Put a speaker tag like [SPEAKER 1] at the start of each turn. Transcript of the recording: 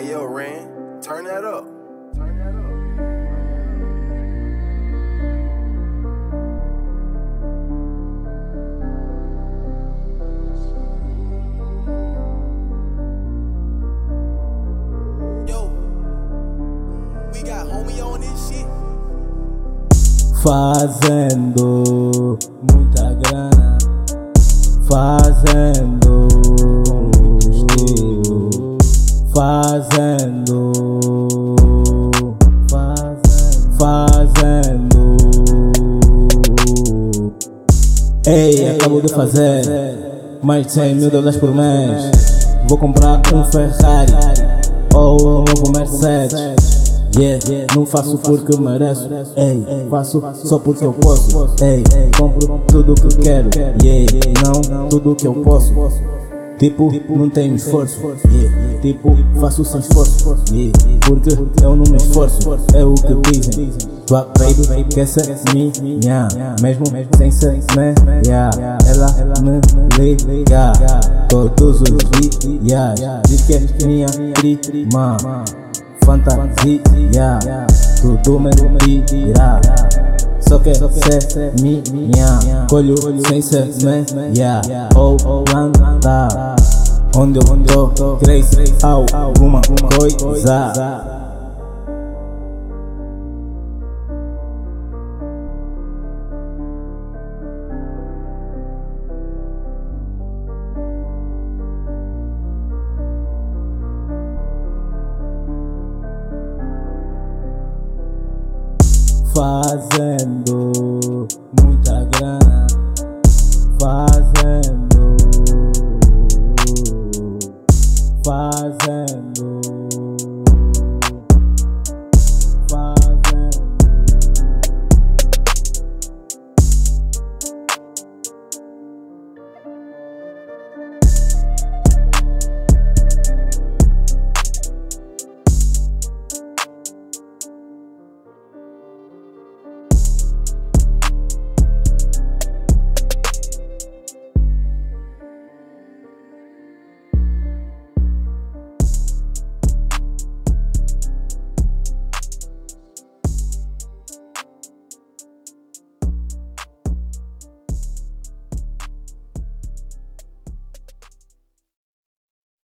[SPEAKER 1] Hey yo, Ran, turn that up. Turn that up. Yo, we got homie on this shit.
[SPEAKER 2] Fazendo muita grana, fazendo fazendo, fazendo, fazendo. Ei, acabo de fazer mais de 100 mil dólares por mês. Vou comprar um Ferrari ou um novo Mercedes. Yeah, não faço porque mereço, ei, faço só porque eu posso, ei, compro tudo que quero, yeah, não tudo que eu posso. Tipo, não tenho esforço, yeah, tipo, faço sem esforço, yeah, porque eu não me esforço, é o que dizem. Tua baby quer ser minha, mesmo sem ser minha, ela me liga todos os dias, diz que é minha prima. Fantasia. Tudo mentira Só quer ser minha. Colho sem ser minha Ou anda Onde eu tô? Cresce alguma coisa. Fazendo muita grana, fazendo, fazendo.